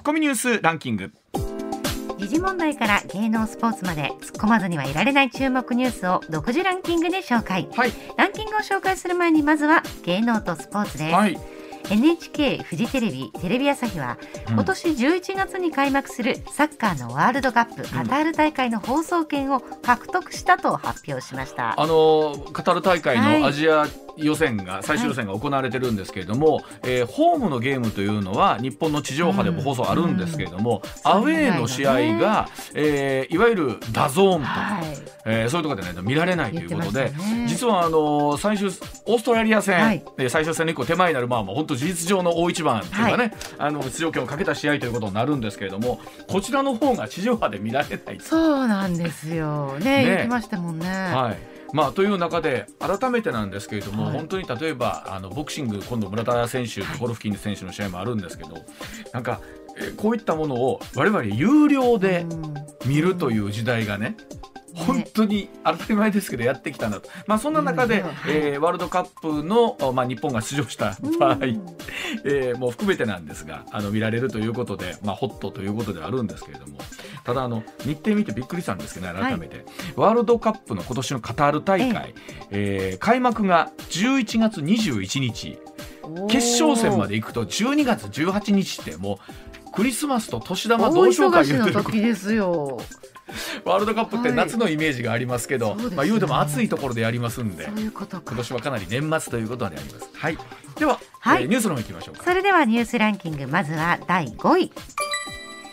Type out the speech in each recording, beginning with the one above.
ッコミニュースランキング。時事問題から芸能スポーツまで突っ込まずにはいられない注目ニュースを独自ランキングで紹介、はい。ランキングを紹介する前にまずは芸能とスポーツです、はい。NHK フジテレビテレビ朝日は、うん。今年11月に開幕するサッカーのワールドカップカタール大会の放送権を獲得したと発表しました、あのカタール大会はい。のアジア予選が、最終予選が行われてるんですけれども、えーホームのゲームというのは日本の地上波でも放送あるんですけれども、アウェーの試合が、えーいわゆる DAZN とか、はい。えーそういうところでないと見られないということで、ね。実はあの最終オーストラリア戦、はい。で最終戦の一個手前になるまあもう本当事実上の大一番というかね、あの出場権をかけた試合ということになるんですけれどもこちらの方が地上波で見られないそうなんですよ。ねね。言ってましたもんね、はいまあ、という中で改めてなんですけれども、はい。本当に例えばあのボクシング今度村田選手とゴロフキン選手の試合もあるんですけど、なんかえーこういったものを我々有料でうん。見るという時代がね、本当に当たり前ですけどやってきたなと、まあ、そんな中で、うん。えーワールドカップの、まあ、日本が出場した場合、うんえーもう含めてなんですがあの見られるということで、まあ、ホットということではあるんですけれどもただあの日程見てびっくりしたんですけどね改めて、ワールドカップの今年のカタール大会、えー開幕が11月21日。決勝戦まで行くと12月18日ってもうクリスマスと年玉同大窓会忙しの言うてる時ですよ。ワールドカップって夏のイメージがありますけど、はいそうね。まあ言うても暑いところでやりますんで。そういう今年はかなり年末ということであります。はい。では、はい。えーニュースの方行きましょうか。それではニュースランキングまずは第5位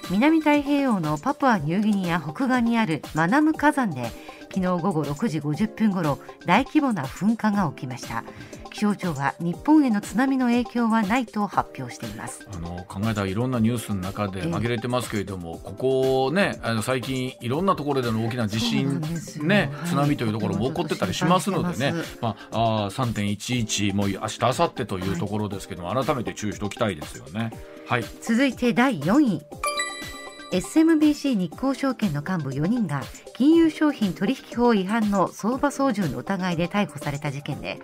南太平洋のパプアニューギニア北岸にあるマナム火山で昨日午後6時50分ごろ大規模な噴火が起きました。気象庁は日本への津波の影響はないと発表しています。あの考えたらいろんなニュースの中でええ。紛れてますけれども、ここねあの最近いろんなところでの大きな地震ねはい。津波というところも起こってたりしますのでね。まああー3.11もう明日明後日というところですけども、改めて注意しておきたいですよね。はい。続いて第4位 SMBC 日興証券の幹部4人が金融商品取引法違反の相場操縦の疑いで逮捕された事件で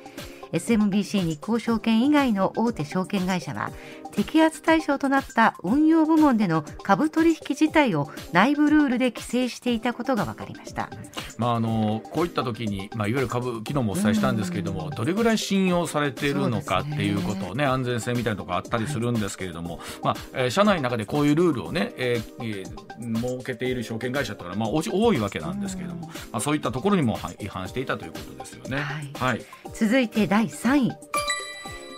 SMBC 日興証券以外の大手証券会社は摘発対象となった運用部門での株取引自体を内部ルールで規制していたことが分かりました。まあ、あのこういった時に、まあ、いわゆる株昨日もお伝えしたんですけれども、どれぐらい信用されているのかっていうことをね安全性みたいなところあったりするんですけれども、まあえー社内の中でこういうルールをね、えーえー設けている証券会社というのは、まあ、お多いわけなんですけれども、まあ、そういったところにもは違反していたということですよね。はい。はい。続いて第3位。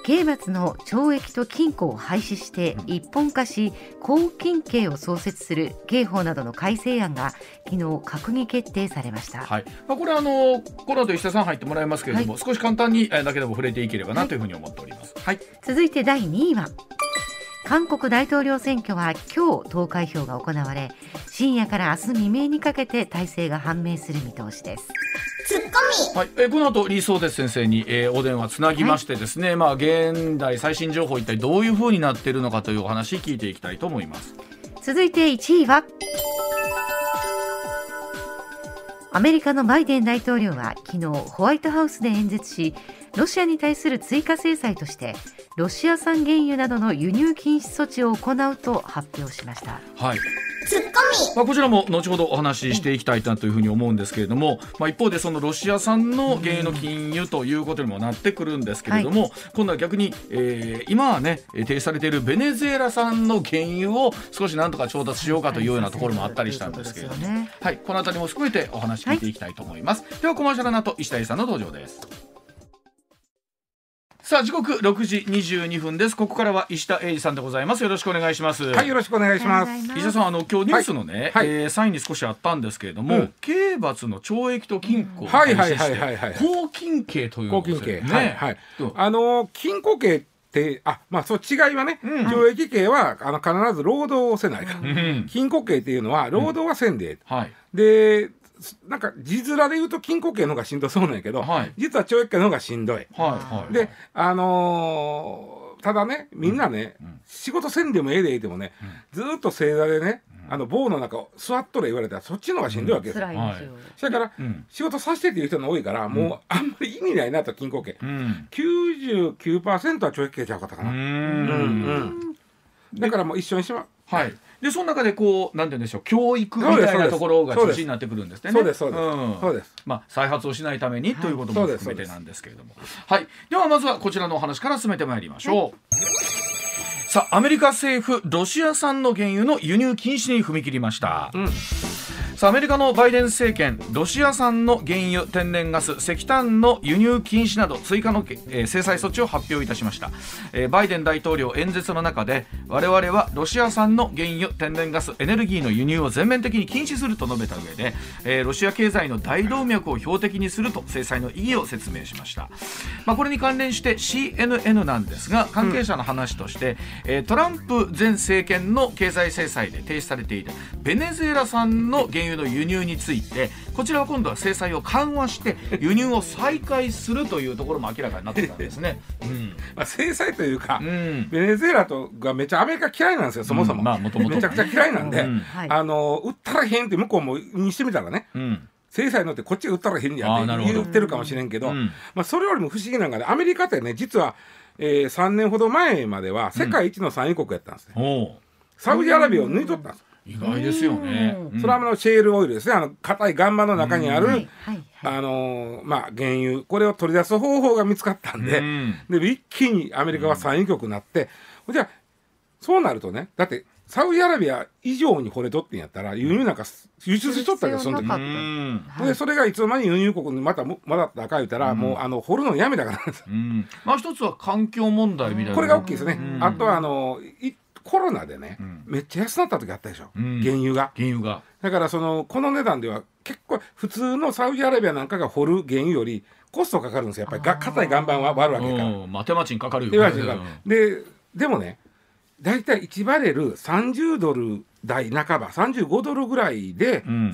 刑罰の懲役と禁錮を廃止して一本化し拘禁刑を創設する刑法などの改正案が昨日閣議決定されました、はい。まあ、これはあのこの後石田さん入ってもらいますけれども、少し簡単にえーだけでも触れていければなというふうに思っております。はい、続いて第2位は韓国大統領選挙は今日投開票が行われ深夜から明日未明にかけて体制が判明する見通しです。はい、えーこの後李相哲先生に、えーお電話つなぎましてですね、まあ現代最新情報一体どういうふうになっているのかというお話聞いていきたいと思います。続いて1位は？アメリカのバイデン大統領は昨日ホワイトハウスで演説しロシアに対する追加制裁としてロシア産原油などの輸入禁止措置を行うと発表しましたはい。まあ、こちらも後ほどお話ししていきたいなというふうに思うんですけれども、まあ、一方でそのロシア産の原油の禁輸ということにもなってくるんですけれども、今度は逆に、えー今はねえー停止されているベネズエラ産の原油を少しなんとか調達しようかというようなところもあったりしたんですけれども、はい、このあたりも含めてお話聞いていきたいと思います、ではコマーシャルの後石田さんの登場ですさあ時刻6時22分です。ここからは石田英二さんでございます。よろしくお願いします。はい、よろしくお願いします。石田さんあの今日ニュースのね、はい。えーサインに少しあったんですけれども、うん。刑罰の懲役と禁錮をはいしてはいはいはい。拘禁刑ということですよね。はいはい。う？ん。あの禁錮刑って、あ、まあそう違いはね、うん。懲役刑はあの必ず労働をせないか。うん。禁錮刑っていうのは労働はせんで、はい。で、なんか字面で言うと禁錮刑の方がしんどそうなんやけど、はい。実は懲役刑の方がしんどい。はいはいで、あのーただね、みんなね、ん仕事せんでもええでいてもね、ずーっと正座でね、あの棒の中を座っとれ言われたらそっちの方がしんどいわけですよ。辛い。んですよ、それから、うん。仕事させてっていう人が多いから、もうあんまり意味ないなと禁錮刑。うん。99%は懲役刑ちゃうかったかうな。うん。んうん。だからもう一緒にしまはい。でその中でこうなんて言うんでしょう教育みたいなところが中心になってくるんですね。そうですそうですんそうですまあ再発をしないためにということも含めてなんですけれども、はい。ではまずはこちらのお話から進めてまいりましょう。さあアメリカ政府ロシア産の原油の輸入禁止に踏み切りました。うんさあアメリカのバイデン政権ロシア産の原油天然ガス石炭の輸入禁止など追加の、えー制裁措置を発表いたしました、えーバイデン大統領演説の中で我々はロシア産の原油天然ガスエネルギーの輸入を全面的に禁止すると述べた上で、えーロシア経済の大動脈を標的にすると制裁の意義を説明しました、まあ、これに関連して CNN なんですが関係者の話として、えートランプ前政権の経済制裁で停止されていたベネズエラ産の原油の輸入についてこちらは今度は制裁を緩和して 輸入を再開するというところも明らかになってたんですね。うん。まあ、制裁というか、うん。ベネズエラとがめっちゃアメリカ嫌いなんですよそもそも、うん。まあ元々ね。めちゃくちゃ嫌いなんで、うん。はい。あの売ったらへんって向こうもにしてみたらねうん。制裁のってこっちが売ったらへんやってあーなるほど。言ってるかもしれんけど、うん。まあ、それよりも不思議なのがねアメリカってね実は、えー、3年ほど前までは世界一の産油国やったんですね、サウジアラビアを抜いとったんです、意外ですよね。それはあのシェールオイルですね。あの硬い岩盤の中にある、あのーまあ原油。これを取り出す方法が見つかったんで、うん。で一気にアメリカは産油国になって、じゃあそうなるとねだってサウジアラビア以上に惚れとってんやったら輸入なんか輸出しとったけどその時でそれがいつの間に輸入国にまたもまだったか言ったら、もうあの掘るのやめたからなんですうん。まあ一つは環境問題みたいな。これが大きいですね、うん。あとはあのいコロナでね、ん。めっちゃ安なった時あったでしょ、うん。原油が。原油が。だからそのこの値段では結構普通のサウジアラビアなんかが掘る原油よりコストかかるんですよ。やっぱりが硬い岩盤は割るわけだか。ら。うん。まあ手間賃かかるよでででもね大体1バレル30ドル台半ば35ドルぐらいで、うん。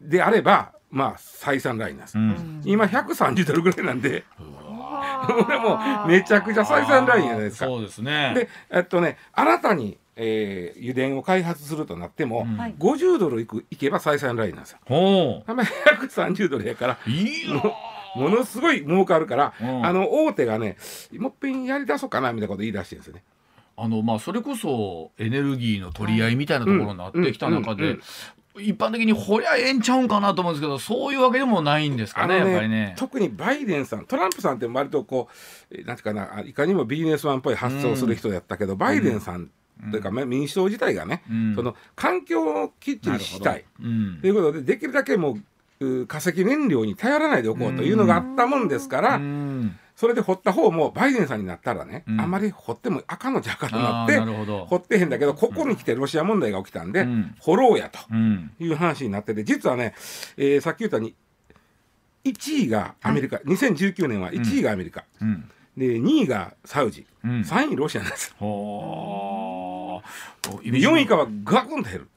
であればまあ採算ラインな。んです、うん。今130ドルぐらいなんで これもうめちゃくちゃ採算ラインじゃないですか。そうですね。でえっとね新たに、えー油田を開発するとなっても、うん。はい。50ドルいくいけば採算ラインなんですよ。ほあんまり130ドルやからういいよものすごい儲かるから、うん。あの大手がねもっぺんやりだそうかなみたいなこと言い出してるんですよね。あのまあそれこそエネルギーの取り合いみたいなところになってきた中で一般的にほりゃええんちゃうんかなと思うんですけどそういうわけでもないんですかねあのやっぱりね。特にバイデンさんトランプさんって割とこうえーなんていうかなあいかにもビジネスマンっぽい発想をする人やったけど、バイデンさんというか、まあ民主党自体がね、うん。その環境をきっちりしたい。うん。ということでできるだけもうう化石燃料に頼らないでおこうというのがあったもんですから、うんそれで掘った方もバイデンさんになったらね、うん。あんまり掘っても赤のじゃかとなって掘ってへんだけどここに来てロシア問題が起きたんで、うん。掘ろうやとうん。いう話になってて実はね、えーさっき言ったように1位がアメリカ、2019年は1位がアメリカ、うん。で2位がサウジ、うん。3位ロシアなんですよ。ほー。で4位以下はガクンと減る、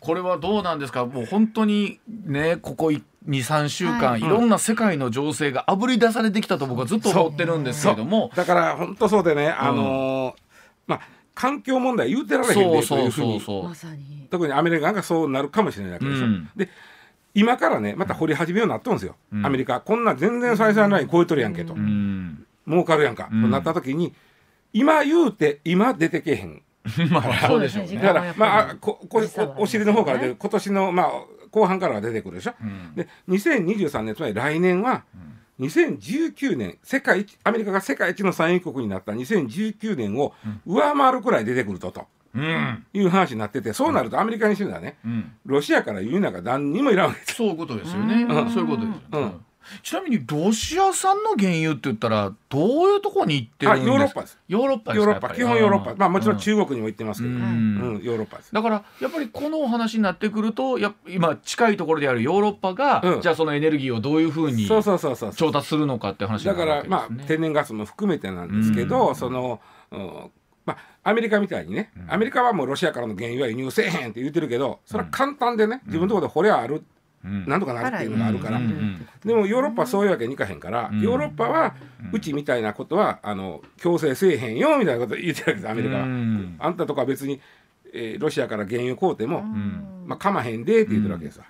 これはどうなんですか？もう本当にねここ23週間、はい。い、ろんな世界の情勢があぶり出されてきたと僕はずっと思ってるんですけれども。だから本当そうでね、あのーまあ環境問題言うてられへんでとそうう特にアメリカがそうなるかもしれないわけでしょ、うん。で今からねまた掘り始めようになっとるんですよ、うん。アメリカこんな全然採算ライン超えとるやんけと、うん。儲かるやんか、うん。となった時に今言うて今出てけへん。まあそうでしょうね。だからまあここお尻の方から出る今年のまあ後半からは出てくるでしょ、うん。で2023年つまり来年は2019年世界一アメリカが世界一の産油国になった2019年を上回るくらい出てくるとと。うん。いう話になっててそうなるとアメリカにしてみたらねうん。ロシアから輸入なんか何にもいらんわけですそういうことですよね、うん。そういうことですよ。ね、うんちなみにロシア産の原油って言ったらどういうところに行ってるんですか？あヨーロッパです。ヨーロッパヨーロッパ。基本ヨーロッパ。まあもちろんうん中国にも行ってますけど、ううんんヨーロッパです。だからやっぱりこのお話になってくるとやっ今近いところであるヨーロッパが、うん。じゃあそのエネルギーをどういうふうに調達するのかって話にだからまあね。天然ガスも含めてなんですけど、うん。その、うんまあアメリカみたいにね、うん。アメリカはもうロシアからの原油は輸入せえへんって言ってるけどそれは簡単でね、自分のところで掘りゃある、うんなんとかなるっていうのがあるから、でもヨーロッパはそういうわけにいかへんから、うん。ヨーロッパはうちみたいなことはあの強制せえへんよみたいなこと言ってるわけですアメリカは。うん。あんたとかは別に、えーロシアから原油買うても、ん。まあ、かまへんでって言ってるわけですわ。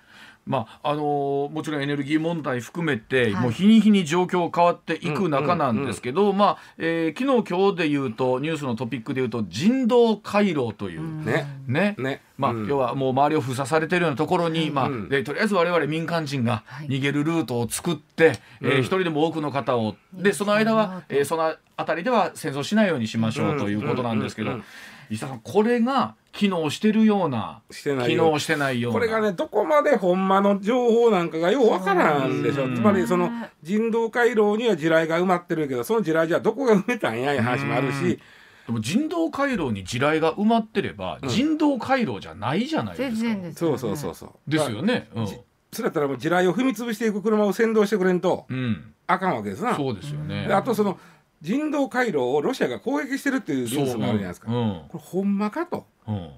まああのーもちろんエネルギー問題含めて、はい。もう日に日に状況変わっていく中なんですけど、まあ、えー昨日今日で言うとニュースのトピックで言うと人道回廊という、ね。ね。ね。まあうん。要はもう周りを封鎖されているようなところに、まあうんでとりあえず我々民間人がはい。逃げるルートを作って、えーうん。一人でも多くの方をでその間は、えーその辺りでは戦争しないようにしましょうということなんですけど、うんうんうん。石田さんこれが機能してるようなしてない機よ能してないような。これがねどこまでほんまの情報なんかがようわからんでしょう。ん。つまりその人道回廊には地雷が埋まってるけどその地雷じゃどこが埋めたんやいう話もあるうん。しでも人道回廊に地雷が埋まってれば、うん。人道回廊じゃないじゃないですか。全然ですそうそうそうそう。ですよね。うん。じそれやったらもう地雷を踏み潰していく車を先導してくれんとうん、あかんわけですな。そうですよね。であとその人道回廊をロシアが攻撃してるっていうニュースもあるじゃないですか。うん。これほんまかと。うん。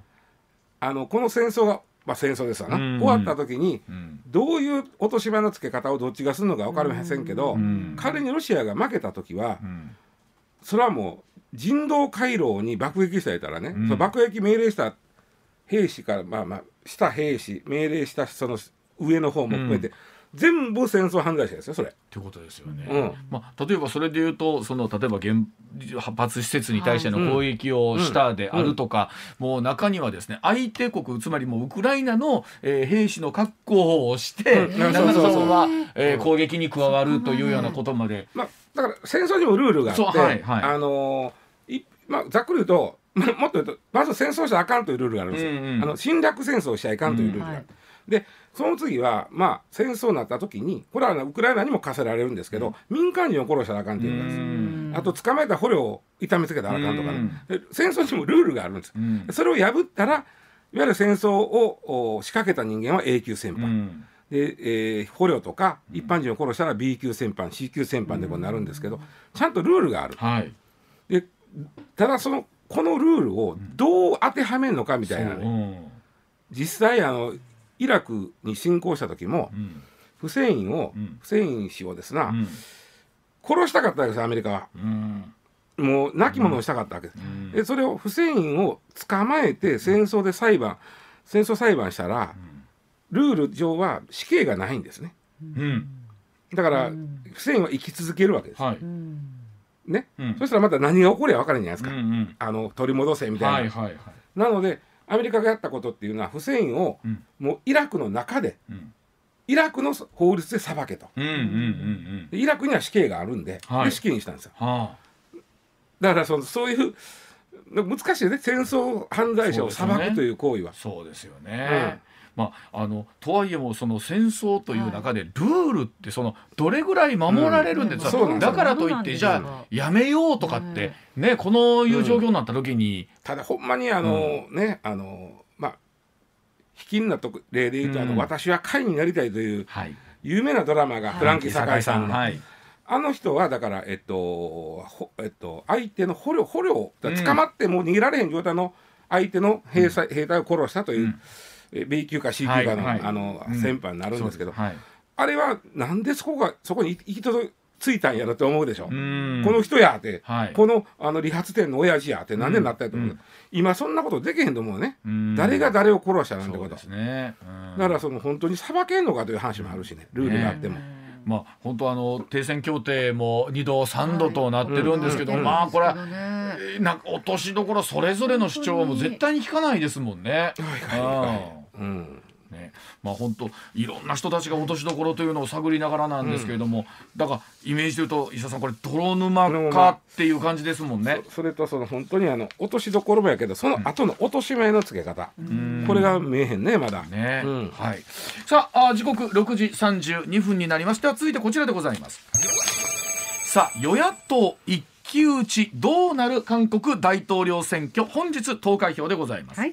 あのこの戦争がまあ戦争ですわな。うん。終わった時にうん。どういう落とし場のつけ方をどっちがするのか分かりませんけど、うん。仮にロシアが負けた時は、うん。それはもう人道回廊に爆撃されたらね、うん。その爆撃命令した兵士からまあまあした兵士命令したその上の方も含めて、全部戦争犯罪者ですよそれ。ってことですよね。うんまあ、例えばそれで言うとその例えば原発施設に対しての攻撃をしたであるとか、もう中にはですね相手国つまりもうウクライナの、えー兵士の格好をして、うん中は、えー攻撃に加わるというようなことまで。まあ、だから戦争にもルールがあって、はいはいあのーいまあ、ざっくり言うと、まもっと言うとまず戦争したらあかんというルールがあるんですよ。うんうんあの侵略戦争をしちゃいかんというルールがある。はいでその次は、まあ、戦争になった時にこれはウクライナにも課せられるんですけど、民間人を殺したらあかんっていうですよ。あと捕まえた捕虜を痛めつけたらあかんとかね、で戦争にもルールがあるんですそれを破ったらいわゆる戦争をお仕掛けた人間は A 級戦犯、うん。で、えー捕虜とか一般人を殺したら B 級戦犯 C 級戦犯でこうなるんですけどちゃんとルールがある。はい。でただそのこのルールをどう当てはめるのかみたいなね、実際あのイラクに侵攻した時もうんフセインを、うん。フセイン氏をですな、うん。殺したかったわけですアメリカは。うん。もう亡き者をしたかったわけです、うん。でそれをフセインを捕まえて戦争で裁判戦争裁判したらルール上は死刑がないんですね。うん。だからフセインは生き続けるわけです、はい。ね、うん。そしたらまた何が起こりゃ分からんじゃないですか、うんうん。あの取り戻せみたいな、はいはいはい。なのでアメリカがやったことっていうのはフセインをうん。もうイラクの中でうん。イラクの法律で裁けと。イラクには死刑があるんで,、はい。で死刑にしたんですよ。はだからそのそういう難しいよね。戦争犯罪者を裁くという行為は。あ、そうですよね。まあ、あのとはいえもその戦争という中でルールってそのどれぐらい守られるんですか、うん。だからといってじゃあやめようとかって、ねこのいう状況になった時に、ただほんまにあの、ねあのまあ卑近なとこ例で言うと、あうん。の私は会になりたいというはい、有名なドラマがフランキー堺さんの、はい、あの人はだからえっと、ほえっと、相手の捕虜捕虜うん捕まってもう逃げられへん状態の相手の兵隊,、兵隊を殺したという、うんえ B 級か C 級かの,、はいはい。あのうん。戦犯になるんですけど、はい、あれはなんでそこがそこに行き届ついたんやろって思うでしょ、うん。この人やって、はい。このあの理髪店の親父やってなんでなったやと思う、うん。今そんなことできへんと思うね、うん。誰が誰を殺したなんてことね、うん。だからその本当に裁けんのかという話もあるしね。ルールがあっても、まあ本当あの停戦協定も2度3度となってるんですけど、はいまあこれはねえーなんか落としどころそれぞれの主張はもう絶対に聞かないですもんね。はいはいはいうんうんね、まあ本当いろんな人たちが落としどころというのを探りながらなんですけれども、だからイメージで言うと石田さんこれ泥沼かっていう感じですもんね。そそれとその本当にあの落としどころもやけどその後の落とし前のつけ方、んこれが見えへんねまだ。ね、うんはい。さああ時刻6時32分になりましては続いてこちらでございます。さあ与野党一騎打ちどうなる韓国大統領選挙本日投開票でございます。はい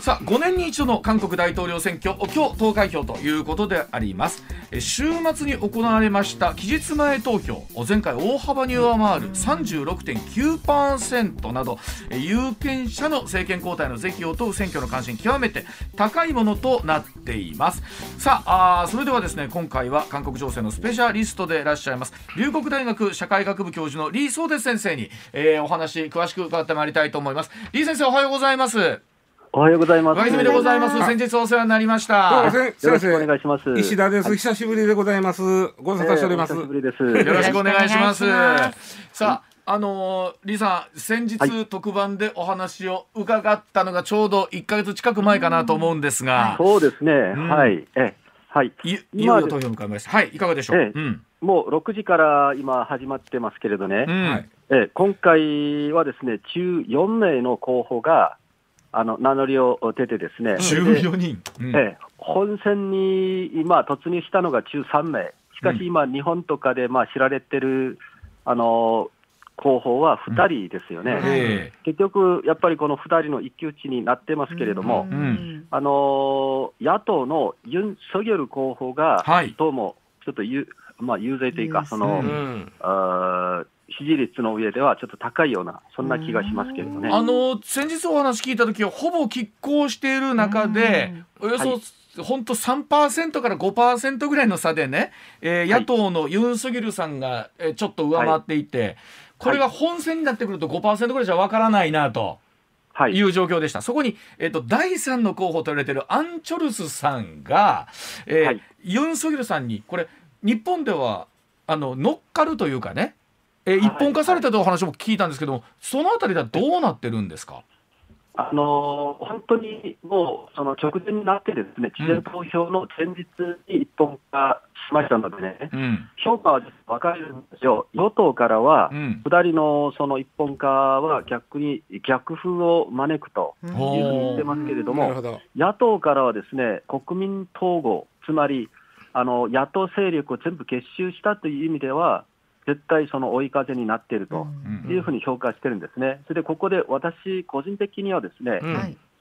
さあ5年に一度の韓国大統領選挙今日投開票ということであります。週末に行われました期日前投票。前回大幅に上回る36.9%など有権者の政権交代の是非を問う選挙の関心極めて高いものとなっています。さああそれではですね今回は韓国情勢のスペシャリストでいらっしゃいます龍谷大学社会学部教授のリー・ソーデス先生に、えーお話詳しく伺ってまいりたいと思います。リー先生おはようございます。おおはようございます。上泉でございます。先日お世話になりましどうもた。よろしくお先願いします。生石田です、久しぶりでございますご無沙汰しております、えーお久しぶりです。よろしくお願いします。さあ、あのー、李さん、先日、はい特番でお話を伺ったのがちょうど1ヶ月近く前かなと思うんですが、そうですね。んはい。え、はい。いい今よいよ投票を迎えました。はい、いかがでしょう？もう6時から今始まってますけれどね。え、今回はですね、中4名の候補があの名乗りを出てですね。それで14人。うん。ええ、本選に今突入したのが中3名。しかし今、日本とかでまあ知られてるあの候補は2人ですよね。え結局、やっぱりこの2人の一騎打ちになってますけれども、ん。あのー野党のユン・ソギョル候補が、はい。どうもちょっとゆ、まあ、遊説というか、その、うん。あー支持率の上ではちょっと高いような、そんな気がしますけれどね。あの先日お話聞いた時はほぼ拮抗している中でおよそ、はい。本当3%から5%ぐらいの差でね、えーはい。野党のユン・ソギルさんが、えーちょっと上回っていて、これが本選になってくると5%ぐらいじゃわからないなとはい。い、う状況でした。そこに、えー、と第3の候補と言われているアン・チョルスさんが、えーはい。ユン・ソギルさんにこれ日本ではあの乗っかるというかね、えーはい。一本化されたというお話も聞いたんですけども、そのあたりではどうなってるんですか、あのー本当にもうその直前になって、ですね事前投票の前日に一本化しましたのでね、うん。評価は分かれるんですよ、与党からはう、ん。2人のその一本化は逆に逆風を招くというふうに言ってますけれどもなるほ、ど。野党からはですね国民統合、つまりあの野党勢力を全部結集したという意味では、絶対その追い風になっているとうん。いうふうに評価してるんですね。それでここで私、個人的にはですね、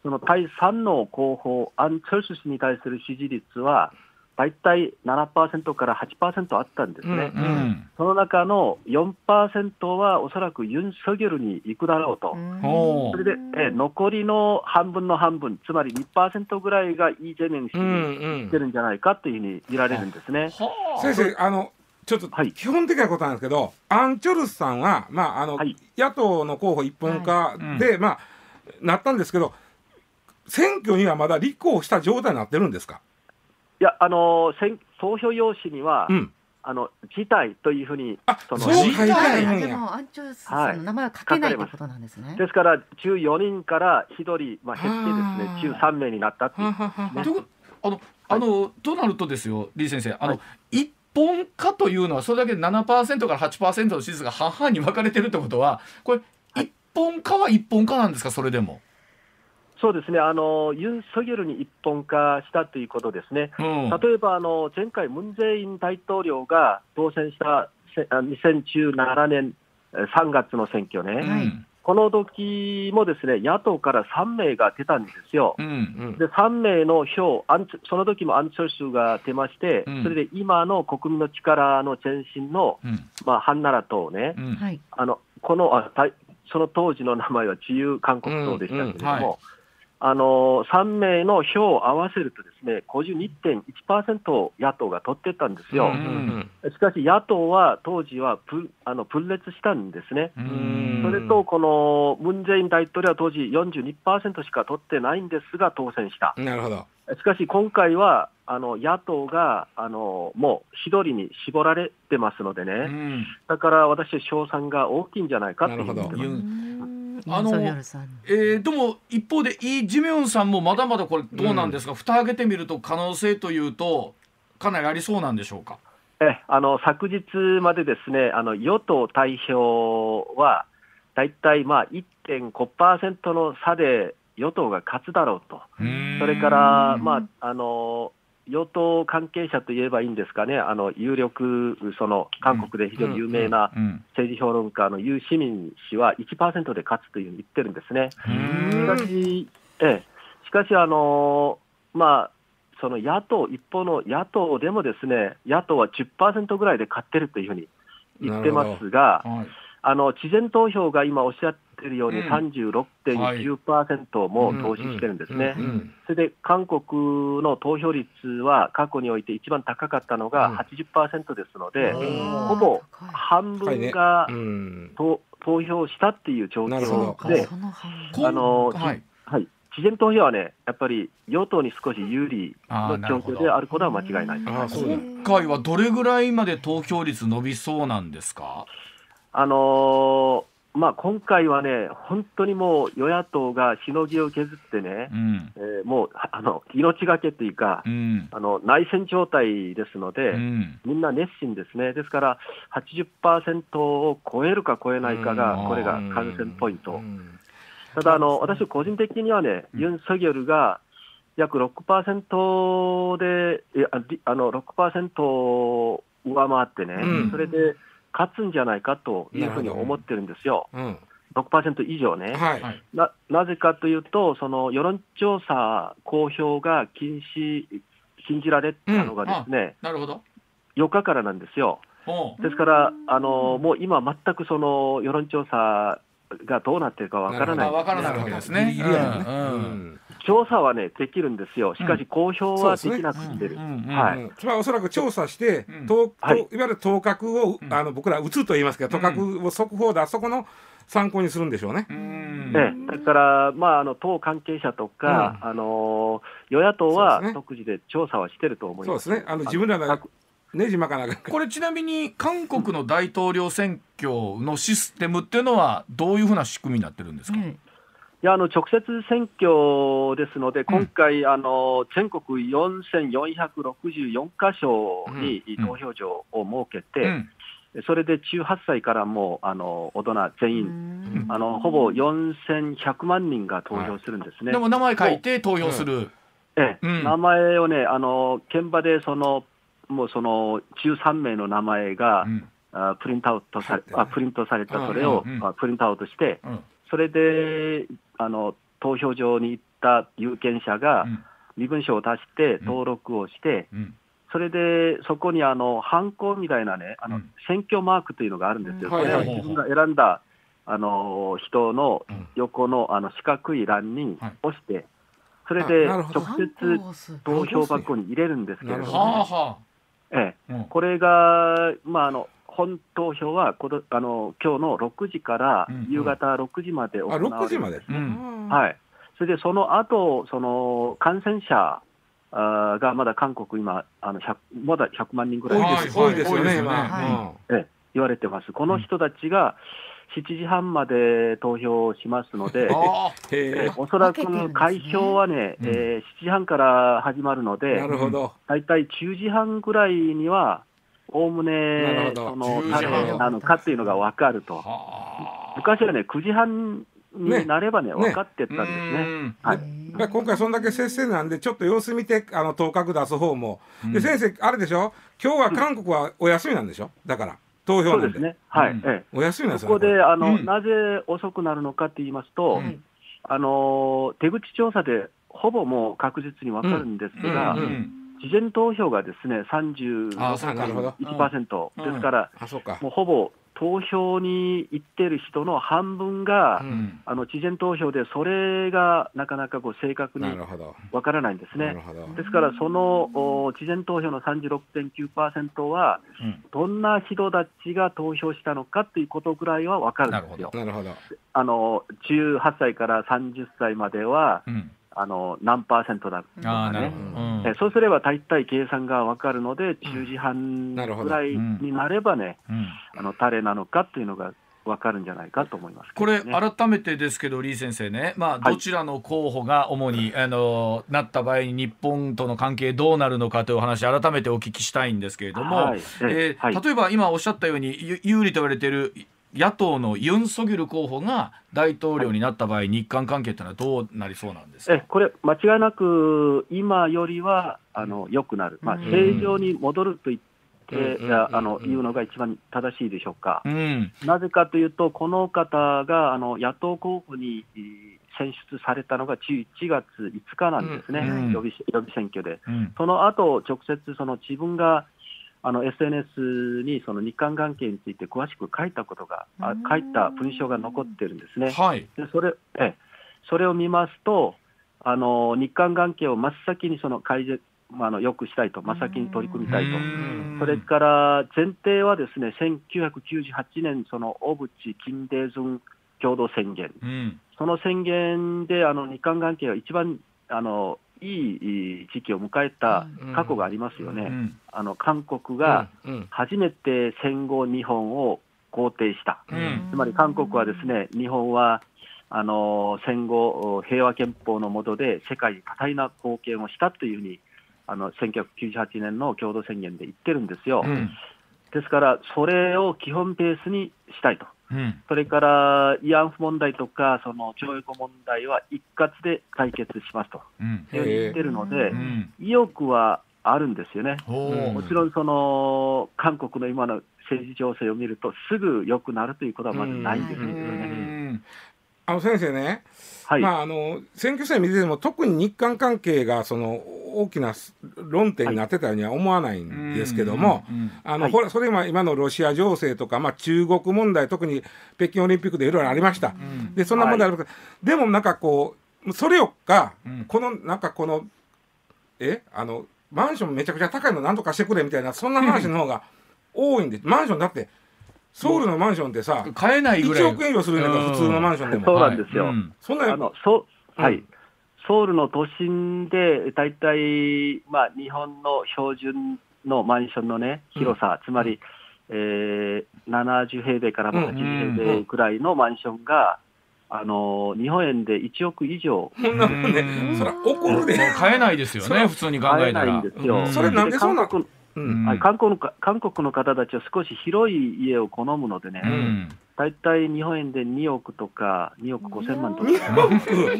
その第3の候補、アン・チョルス氏に対する支持率は、大体7%から8%あったんですね。うんうん。その中の4%はおそらくユン・ソギョルに行くだろうと。それで、え残りの半分の半分、つまり2%ぐらいがイ・ジェミョン氏うんにうん。行ってるんじゃないかというふうに見られるんですね。はあ先生あのちょっとはい。基本的なことなんですけど、アン・チョルスさんは、まああのはい。野党の候補一本化はい。で、まあ、なったんですけど、選挙にはまだ立候補した状態になってるんですか、いや、あの選投票用紙には、うん、あの辞退というふうにあそのそう書いてあるあんや。でもアンチョルスさんの名前は書けないということなんですね。ですから、14人から1人、まあ、減ってですね、中3名になったっていうはははは。ということあの、あのとなるとですよ李先生。あの、一本化というのはそれだけで7%から8%の支持が半々に分かれてるってことはこれ、一本化は一本化なんですかそれでも？そうですね、あのユン・ソギョルに一本化したということですね。うん。例えばあの前回、ムン・ジェイン大統領が当選したせあ2017年えー3月の選挙ね、うんこの時もですね野党から3名が出たんですよ。うん。うん。で3名の票、その時もアン・チョルスが出まして、うん。それで今の国民の力の前進の、うん。まあ、ハンナラ党ね、うん。はい。あのこのあその当時の名前は自由韓国党でしたけれども、うん。うん。はいあの3名の票を合わせると、ですね52.1%を野党が取ってたんですよ。うんしかし、野党は当時は分あの分裂したんですね。ううんそれと、このムン・ジェイン大統領は当時42%しか取ってないんですが、当選した。なるほど。しかし、今回はあの野党があのもう一人に絞られてますのでね、うんだから私は賞賛が大きいんじゃないかというふうになるほど思ってますああの。えーでも一方でイ・ジメョンさんもまだまだこれどうなんですか、蓋開けてみると可能性というとかなりありそうなんでしょうか？えあの昨日までですねあの与党代表は、大体まあ1.5%の差で与党が勝つだろうと、それから、まあ、あの与党関係者といえばいいんですかね、あの有力、その韓国で非常に有名なうん。政治評論家のユー・シミン氏は1%で勝つというふうに言ってるんですね。しかし、ええ、しかしあのまあ、その野党、一方の野党でもですね、野党は10%ぐらいで勝ってるというふうに言ってますが、はい。あの事前投票が今おっしゃってるようにうん。36.9%も投資してるんですね。う。んそれで韓国の投票率は過去において一番高かったのうん。が80%ですので、うんほぼ半分がうん。と投票したっていう状況で、あのはい。はい、事前投票はね、やっぱり与党に少し有利の状況であることは間違いない。と思います。今回はどれぐらいまで投票率伸びそうなんですか？あのーまあ、今回はね、本当にもう与野党がしのぎを削ってね、うん。えーもうあの命がけというか、うん。あの内戦状態ですので、うん。みんな熱心ですね、ですから80%を超えるか超えないかが、うん。これが感染ポイント。うん。ただあの、私、個人的にはね、ユン・ソギョルが約6%で、あの6%を上回ってね、うん。それで勝つんじゃないかというふうに思ってるんですよ、うん。6%以上ね。はい。はい。ななぜかというと、その世論調査公表が禁止禁じられたのがですね、なるほど。4日からなんですよ。ですから、あのもう今、全くその世論調査がどうなってるかわからない。あ分からないわけですね。うん調査はね、できるんですよ、しかし公表はできなくしてる。それはおそらく調査して、うん。とはい。といわゆる当確を、うん。あの僕ら、打つと言いますけど、当確を速報で、あそこの参考にするんでしょうね。うん。ええ。だから、まあ、あの党関係者とか、あの与野党は独自で調査はしてると思います。そうですね、あの自分らのあねじまかなこれちなみに韓国の大統領選挙のシステムっていうのはどういうふうな仕組みになってるんですか、うんいやあの直接選挙ですので、今回、あの全国4464箇所にうん。投票所を設けて、うん。それで18歳からもうあの大人全員、うん。あのほぼ4100万人が投票するんですね。でも名前書いて投票する、ええ。うん。名前をね、あの現場でそのもうその13名の名前が、うん。あプリントアウトされあプリントされたそれを、プリントアウトして、うん。それであの投票所に行った有権者がうん。身分証を出してうん。登録をして、うん。それでそこにあのハンコみたいなね、あのうん。選挙マークというのがあるんですよ、うん。それは自分が選んだあの人のうん。横のあの四角い欄にはい。押して、それで直接投票箱に入れるんですけれども、あはええ、これが、まあ、あの本投票はこのあの今日の6時からうん夕方6時まで行あわれる、6時まで？うん。はい、それでその後その感染者がまだ韓国今あの100、まだ100万人ぐらい、多いです、はい多いですよね、多いですよね。今。ええ言われてます、この人たちが7時半まで投票しますので、ええおそらく開票はね、うん。えー7時半から始まるのでな、るほど。大体10時半ぐらいには、おおむねその10時半。誰なのかっていうのが分かると、はあ。昔はね、9時半になればね、ね。分かってたんですね。うん。はい。今回そんだけ接戦なんでちょっと様子見てあの当確出す方も、で先生あれでしょ？今日は韓国はお休みなんでしょ？だから。投票で。すね、はい、うん。えお休みなんえ、ですよそこであの、うん。なぜ遅くなるのかって言いますと、うん。あの手口調査でほぼもう確実に分かるんですが、事前投票がですねあそうなるほど。36.1%、うん。ですから、あそうか。もうほぼ投票に行ってる人の半分が、うん。あの事前投票で、それがなかなかこう正確になるほど。わからないんですね。なるほど。ですから、そのお事前投票の36.9%は、うん。どんな人たちが投票したのかということぐらいはわかるんですよ。なるほど。あの18歳から30歳までは、うんあの何パーセントだとかね。うん。えそうすれば大体計算がわかるので、10時半ぐらいになればね、うん。あの誰なのかっていうのがわかるんじゃないかと思いますけこれ改めてですけど李先生ね、まあ、はい。どちらの候補が主に、あのなった場合に日本との関係どうなるのかというお話改めてお聞きしたいんですけれども、はい。えーはい。例えば今おっしゃったようにゆ有利と言われている野党のユン・ソギョル候補が大統領になった場合、日韓関係というのはどうなりそうなんですか？えこれ、間違いなく今よりはあの良くなる、まあ、うん正常に戻ると言って、あのうん言うのが一番正しいでしょうか。うん。なぜかというと、この方があの野党候補にえー選出されたのが11月5日なんですね、うん。予備予備選挙で。うん。その後直接その自分があの SNS にその日韓関係について詳しく書いたことが、あうん。書いた文章が残ってるんですね。はい。でそれええ。それを見ますと、あの日韓関係を真っ先にその改善、まあ、あの良くしたいと、真っ先に取り組みたいと。うん。それから前提はですね、1998年、その小渕金大順共同宣言、うん。その宣言であの日韓関係が一番あのいい時期を迎えた過去がありますよね。うんあの韓国がうんうん初めて戦後日本を肯定した。うんつまり韓国はですね、日本はあの戦後平和憲法の下で世界に多大な貢献をしたというふうにあの1998年の共同宣言で言ってるんですよ。うんですから、それを基本ベースにしたいと。うん。それから慰安婦問題とか、その徴用工問題は一括で解決しますと。うん。いうふうに言ってるのでう、ん。意欲はあるんですよね。もちろんその韓国の今の政治情勢を見ると、すぐ良くなるということはまずないんですけどうね。ん。あの先生ね、はい、まああの選挙戦見てても特に日韓関係がその大きな論点になってたようには思わないんですけども、うんあの、はい。ほらそれ今今のロシア情勢とか、まあ、中国問題特に北京オリンピックでいろいろありました。うんでそんな問題あるけど、でもなんかこうそれよっか、うん。このなんかこのえあのマンションめちゃくちゃ高いのなんとかしてくれみたいなそんな話の方が多いんでマンションだってソウルのマンションってさ買えないぐらい。1億円以上するんだから普通のマンションでそうも。なんですよ。はい。うん。そんなあのそはうん。い、ソウルの都心で大体、まあ、日本の標準のマンションの、ね、広さ、つまり、えー、70平米からまあうん80平米くらいのマンションが、あの日本円で1億以上。そんなもんね。うん。そら怒るで。もう買えないですよね普通に考買えないえたらんですよ。うん。それなんでそんな韓国ううん。んはい、韓国のか韓国の方たちは少し広い家を好むのでね、うん。大体日本円で2億とか2億5千万とか、2億。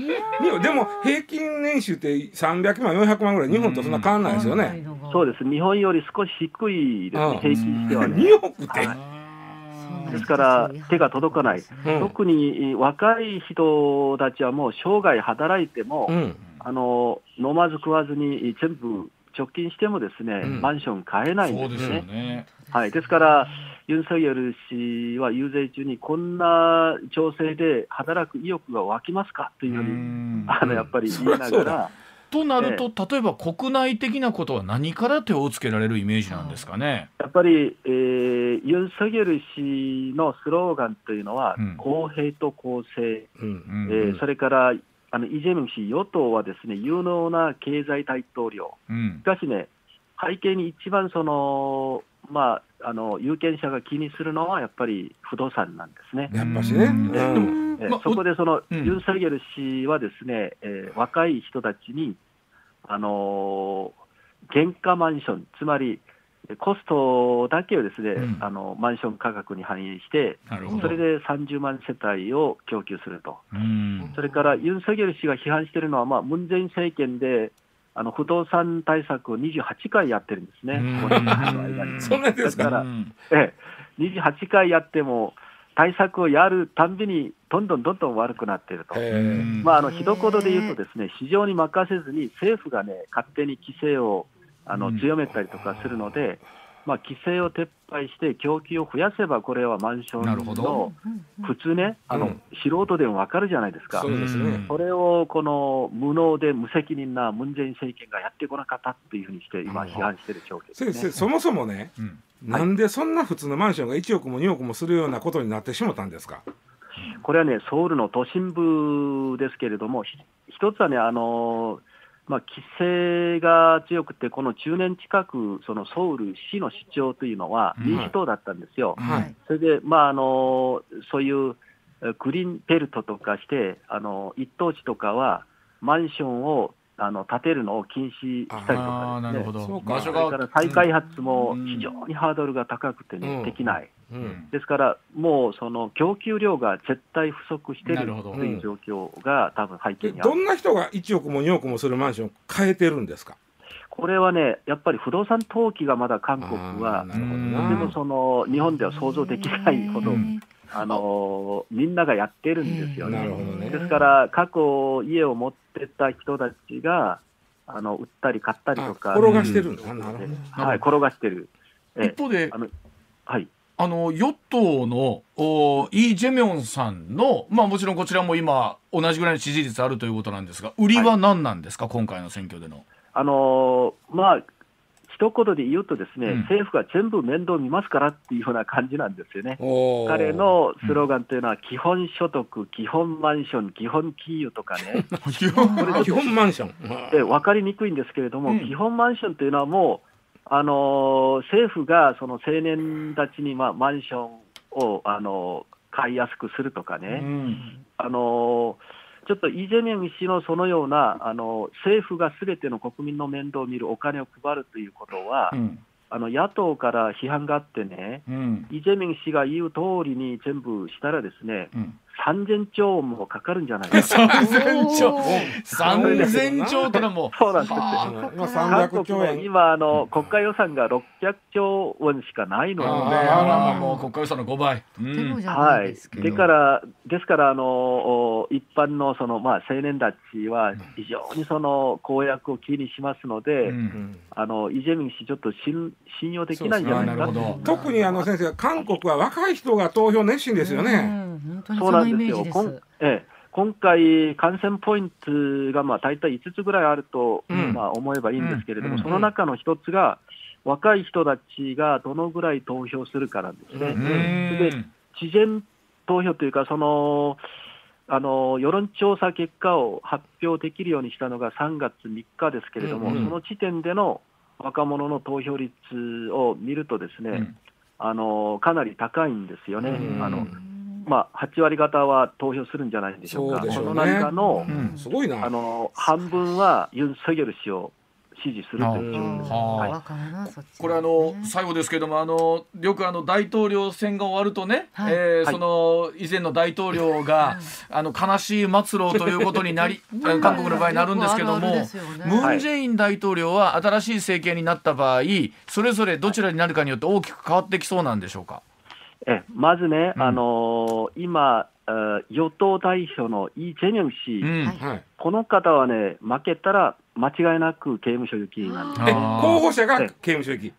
にでも平均年収って300万400万ぐらい日本とそんな変わんないですよね。そうです、日本より少し低いですうん。ね、平均してはね。2億って、はい。です。から手が届かない、うん。特に若い人たちはもう生涯働いても、うん。あの飲まず食わずに全部貯金してもですね、うん。マンション買えないんそうですすよでね。ねはい、ですから、ユン・ソギョル氏は遊説中に、こんな情勢で働く意欲が湧きますかというふううに、ん。あのやっぱり言いながら、となると例えば国内的なことは何から手をつけられるイメージなんですかね？やっぱり、えーユン・ソギョル氏のスローガンというのは、うん。公平と公正、うん。うん。えーそれからあのイ・ジェミョン氏、与党はですね有能な経済大統領、うん。しかしね、背景に一番その、まあ、あの有権者が気にするのは、やっぱり不動産なんですね。やっぱしね。うん。えーそこでその、うん。ユン・ソギョル氏はですね、えー若い人たちに、あのー原価マンション、つまりえーコストだけをですね、うん。あのマンション価格に反映して、それで30万世帯を供給すると。うん。それからユン・ソギョル氏が批判しているのは、まあ、ムン・ジェイン政権であの不動産対策を28回やってるんですね、うん。この間に。そですか。だからうん。ええ、28回やっても、対策をやるたんびに、どんどんどんどん悪くなっていると。まあ、あの一言で言うと、ですね市場に任せずに政府がね、勝手に規制をあのうん。強めたりとかするので、まあ、規制を撤廃して供給を増やせば、これはマンショなるほど。ンの普通ね、あのうん。素人でも分かるじゃないですか。そうですね。それをこの無能で無責任なムン・ジェイン政権がやってこなかったっていうふうにして、今、批判している状況ですね。先生そもそもねうん。なんでそんな普通のマンションが1億も2億もするようなことになってしもたんですか？これはね、ソウルの都心部ですけれども、ひ一つはね、あのまあ、規制が強くて、この10年近く、そのソウル市の市長というのはうん。民主党だったんですよ。はい。それで、まああのそういうえグリーンベルトとかして、あの一等地とかは、マンションをあの建てるのを禁止したりとああなるほかですね。ど。そうか。場所それからが再開発もうん。非常にハードルが高くてね、うん。できない。うん。ですから、もうその供給量が絶対不足しているという状況が多分背景でにある。どんな人が1億も2億もするマンションを変えてるんですか？これはね、やっぱり不動産投機がまだ韓国は、なるほどうんな。でもその日本では想像できないほど、うん。あのみんながやってるんですよね。ね。ですから、過去、家を持ってた人たちが、あの売ったり買ったりとか、あ転がしてるんだ。はい、転がしてる。え。一方であのはい、あの与党のおイ・ジェミョンさんのまあもちろんこちらも今同じぐらいの支持率あるということなんですが売りは何なんですか、今回の選挙での。あのまあ、一言で言うとですね、うん。政府が全部面倒見ますからっていうような感じなんですよね。彼のスローガンというのは、基本所得、基本マンション、基本金融とかね、基本基本マンション。で分かりにくいんですけれども、うん。基本マンションというのはもう、あのー政府がその青年たちに、まあ、マンションを、あのー買いやすくするとかうね、ん。あのーちょっとイ・ジェミョン氏のそのような、あの政府がすべての国民の面倒を見るお金を配るということは、うん。あの野党から批判があってね、うん。イ・ジェミョン氏が言う通りに全部したらですね、うん3000兆もかかるんじゃないですか。三千兆。おー。三千兆ってのはもうそうなんですよ。韓300国も兆円。今あの、国家予算が600兆ウォンしかないのあで、あまあもう国家予算の5倍。うん。じゃなはいいですけど、でからですからあの、お一般のその、まあ、青年たちは非常にその公約を気にしますので、うんあのイ・ジェミョン氏、ちょっと信信用できないんじゃないか。特にあの先生、韓国は若い人が投票熱心ですよね。うん本当にそそうなんです。よ、す。ええ、今回、感染ポイントがまあ大体5つぐらいあると、うん。まあ、思えばいいんですけれども、うん。その中の一つが、若い人たちがどのぐらい投票するかなんですね。うん。で事前投票というか、そのあの世論調査結果を発表できるようにしたのが3月3日ですけれども、その時点での若者の投票率を見ると、ですね、うん。あのかなり高いんですよね。うん。あのうんまあ、8割方は投票するんじゃないでしょうか、そうね。の中の,、うん。すごいな。あの半分はユン・ソギョル氏を支持するという。状況です。はい。これあの最後ですけどもあのよくあの大統領選が終わるとね、はい。はい。えーその以前の大統領があの悲しい末路ということになり うん。韓国の場合なるんですけどもムン・ジェイン大統領は新しい政権になった場合それぞれどちらになるかによって大きく変わってきそうなんでしょうか？えまずね、うん。あの今、えー与党代表のイ・ジェミョン氏、うん。はい。はい。この方はね、負けたら間違いなく刑務所行きなんです。候補者が刑務所行き。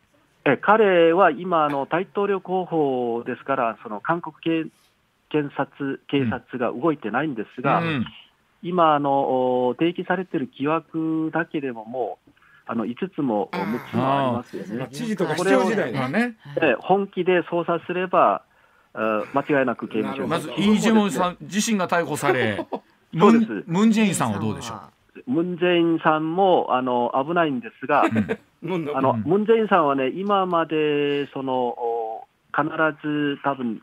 え彼は今あの、大統領候補ですから、その韓国警検察警察が動いてないんですが、うん。今あの、お提起されている疑惑だけでももうあの5つもあー。6つもありますよね。知事とか市これを長時代の。まあね、え本気で捜査すれば、あ間違いなく刑務所まずイ・ジェモンさん自身が逮捕されムンそうです。ムン・ジェインさんはどうでしょう？ムン・ジェインさんもあの危ないんですが、あのうん。ムン・ジェインさんはね、今までそのお必ず多分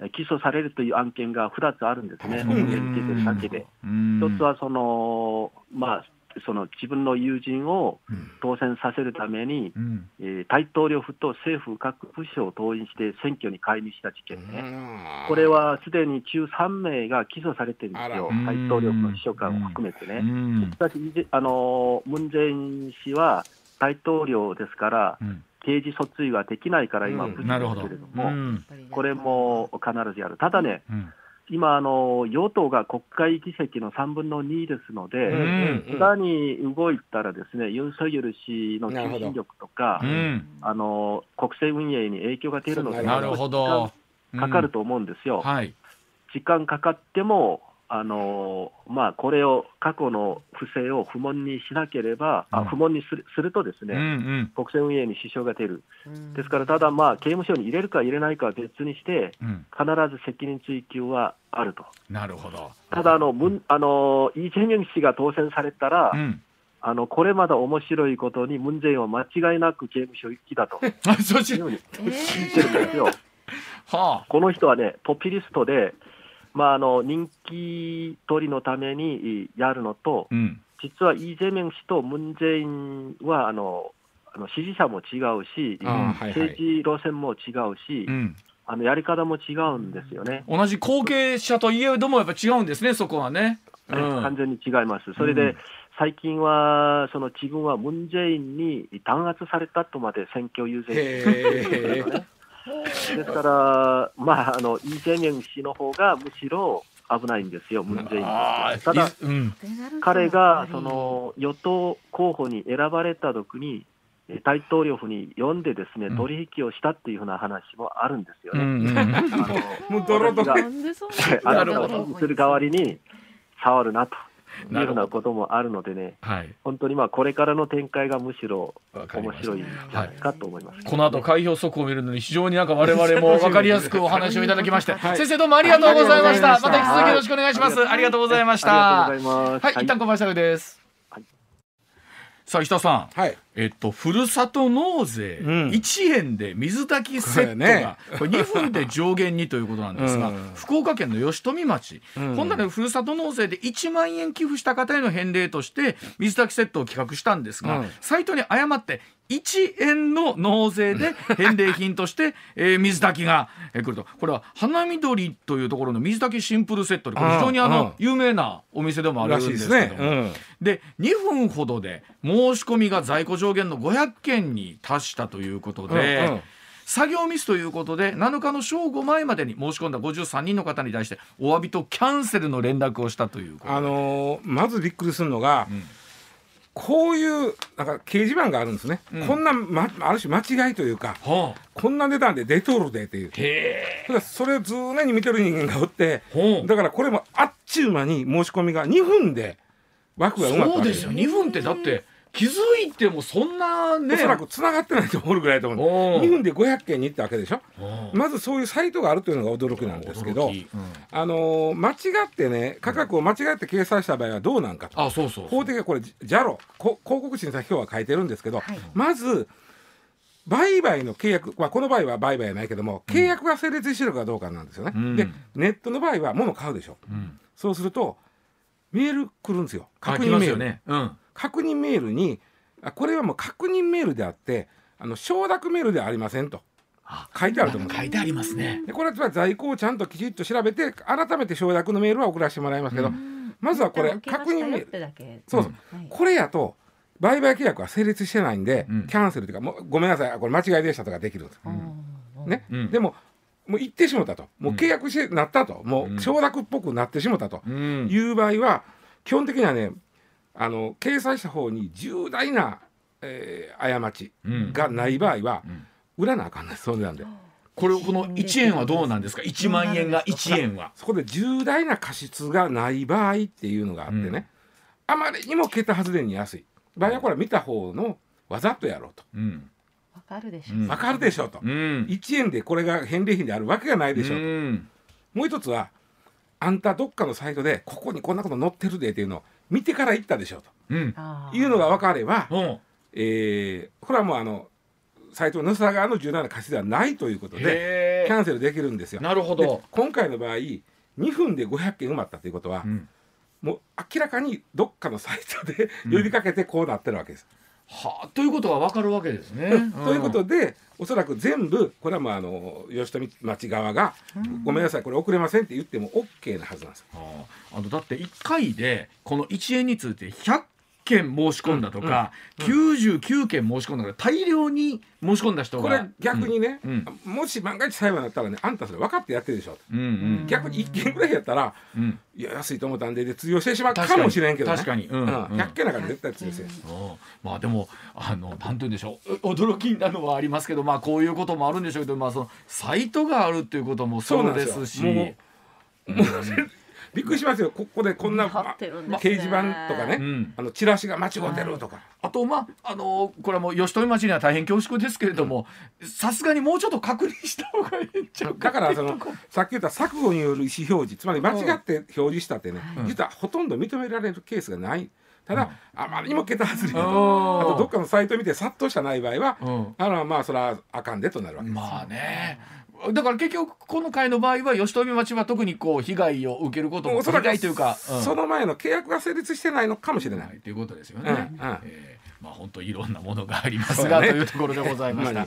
え起訴されるという案件が2つあるんですね、うん。表に出てるだけで。うん。一つはその、まあ、その自分の友人を当選させるために、うん。えー大統領府と政府各部署を動員して選挙に介入した事件ね。これはすでに13名が起訴されてるんですよ、大統領府の秘書官を含めてうね。ん。しかし、あのムン・ジェイン氏は大統領ですから、うん。刑事訴追はできないから今、うん。無事ですけれども、うん。これも必ずやる、ただね、うん今あの、与党が国会議席の3分の2ですので、うんさらに動いたら、ですねユン・ソギョル氏の求心力とか、うん。あの国政運営に影響が出るので、なるほど。かかると思うんですよ。はい。時間かかっても、あのまあ、これを過去の不正を不問にしなければ、うん。あ不問にするするとですね、うんうん。国政運営に支障が出る、うん。ですから、ただ、まあ、刑務所に入れるか入れないかは別にして、うん。必ず責任追及はあると、なるほど。ただあの、ムンあのイ・ジェミョン氏が当選されたら、うん。あのこれまだ面白いことに、ムン・ジェインは間違いなく刑務所行きだと。いうふうにえ言ってるんですよ。はこの人はね、ポピュリストで、まあ、あの人気取りのためにやるのと、あうん。実はイ・ジェミョン氏とムン・ジェインはあのあの支持者も違うし、政治路線も違うし、うん。あのやり方も違うんですよね、同じ後継者といえどもやっぱ違うんですねそこはね。うん。完全に違います。それで、うん。最近は、その自分はムン・ジェインに弾圧されたとまで選挙優勢へえ。で す から、まあ、あのイ・ジェミョン氏の方がむしろ危ないんですよ、ムン・ジェインあただうん。彼がその与党候補に選ばれた時に、え大統領府に呼んでですね、うん。取引をしたっていうふうな話もあるんですよね。うんうん。あの もうドロドロ。あする代わりに触るなと。いうようなこともあるのでね、はい。本当にまあこれからの展開がむしろ面白いんじゃないかと思います。この後開票速報を見るのに非常になんか我々も 分かりやすくお話をいただきまして、はい。先生どうもありがとうございました。ました。また引き続きよろしくお願いします。はい。ありがとうございました。はい、一旦コマーシャルです。はい。さあ石田さん、はいえっとふるさと納税うん。1円で水炊きセットがこれ2分で上限にということなんですが、うん。福岡県の吉富町、うん。今度はねふるさと納税で1万円寄付した方への返礼として水炊きセットを企画したんですが、うん。サイトに誤って1円の納税で返礼品として、えー水炊きがえー来ると。これは花緑というところの水炊きシンプルセットでこれ非常にあうんの有名なお店でもあるんらしいでけども、で2分ほどで申し込みが在庫上限の500件に達したということで、うんうん。作業ミスということで7日の正午前までに申し込んだ53人の方に対してお詫びとキャンセルの連絡をしたということで。あのーまずびっくりするのが、ん。こういうなんか掲示板があるんですね、うん。こんな、ま、ある種間違いというかはあ、こんな値段で出とるでっていう。へえ。ただそれを常に見てる人間がおってほう。だからこれもあっちゅう間に申し込みが2分で枠が埋まったそうですよ。2分ってだって気づいてもそんなね。おそらく繋がってないと思うぐらいだと思う。おう2分で500件に行ったわけでしょ。まずそういうサイトがあるというのが驚きなんですけどうん。あのー間違ってね価格を間違って掲載した場合はどうなんかと。あそうそう法的はこれ JALO こ広告審査表は書いてるんですけど、はい。まず売買の契約、まあ、この場合は売買はないけども契約が成立してるかどうかなんですよね、うん。でネットの場合は物買うでしょ。うん。そうするとメール来るんですよ。確認メール、ね。うん確認メールにあこれはもう確認メールであってあの承諾メールではありませんと。あ書いてあると思う。書いてありますね。でこれは在庫をちゃんときちっと調べて改めて承諾のメールは送らせてもらいますけど、うん。まずはこれ確認メール。そうそう、はい。これやと売買契約は成立してないんで、うん。キャンセルというかもうごめんなさいこれ間違いでしたとかできるん。です、うん。ね。うん。でももう言ってしもたと。もう契約してなったと、もう承諾っぽくなってしもたと。うん。いう場合は基本的にはねあの掲載した方に重大な、えー過ちうん。がない場合はうん。売らなあかんですそうなんで。これこの1円はどうなんですか？1万円が1円は。そこで重大な過失がない場合っていうのがあってね、うん。あまりにも桁外れに安い。場合はこれは見た方のわざとやろうと。うん。わかるでしょう。ん。わかるでしょうと、うん。1円でこれが返礼品であるわけがないでしょうと、うん。もう一つはあんたどっかのサイトでここにこんなこと載ってるでっていうのを見てから行ったでしょううん。というのが分かれば、うん。えーこれはもうあのサイトの盗側の重大な過失ではないということでへキャンセルできるんですよ。なるほでど今回の場合2分で500件埋まったということは、うん。もう明らかにどっかのサイトで 呼びかけてこうなってるわけです。はあということはわかるわけですね。ということでおそらく全部これはもうあの吉富町側が「ごめんなさいこれ送れません」って言っても OK なはずなんです。はあ、あのだって1回でこの1円について100件申し込んだとか、99件申し込んだとか大量に申し込んだ人がこれ逆にね、うんもし万が一裁判だったらねあんたそれ分かってやってるでしょ、うんうん。逆に1件ぐらいやったらうん。いや安いと思ったんでで通用してしまうかもしれんけどね。確かに。うんうん。うん。100件なんかで絶対通用せん、うん。まあでもあのなんて言うんでしょう。う驚きなのはありますけどまあこういうこともあるんでしょうけどまあそのサイトがあるっていうこともそうですし。そうなんですよ。もうびっくりしますよ。ここでこんな、掲示板とかね、うん。あのチラシが間違ってるとか、あとまああのこれはもう吉富町には大変恐縮ですけれどもさすがにもうちょっと確認した方がいいんちゃうかだからそのさっき言った錯誤による意思表示つまり間違って表示したってね、うん。実はほとんど認められるケースがない。ただ、あまりにも桁外れだとうんあとどっかのサイト見て殺到したない場合は、うん。あのまあそれはあかんでとなるわけです。まあねだから結局この回の場合は吉富町は特にこう被害を受けることも被害というか、うんその前の契約が成立してないのかもしれない。はいということですよね。うんうんえーまあ本当いろんなものがありますそうねがというところでございました。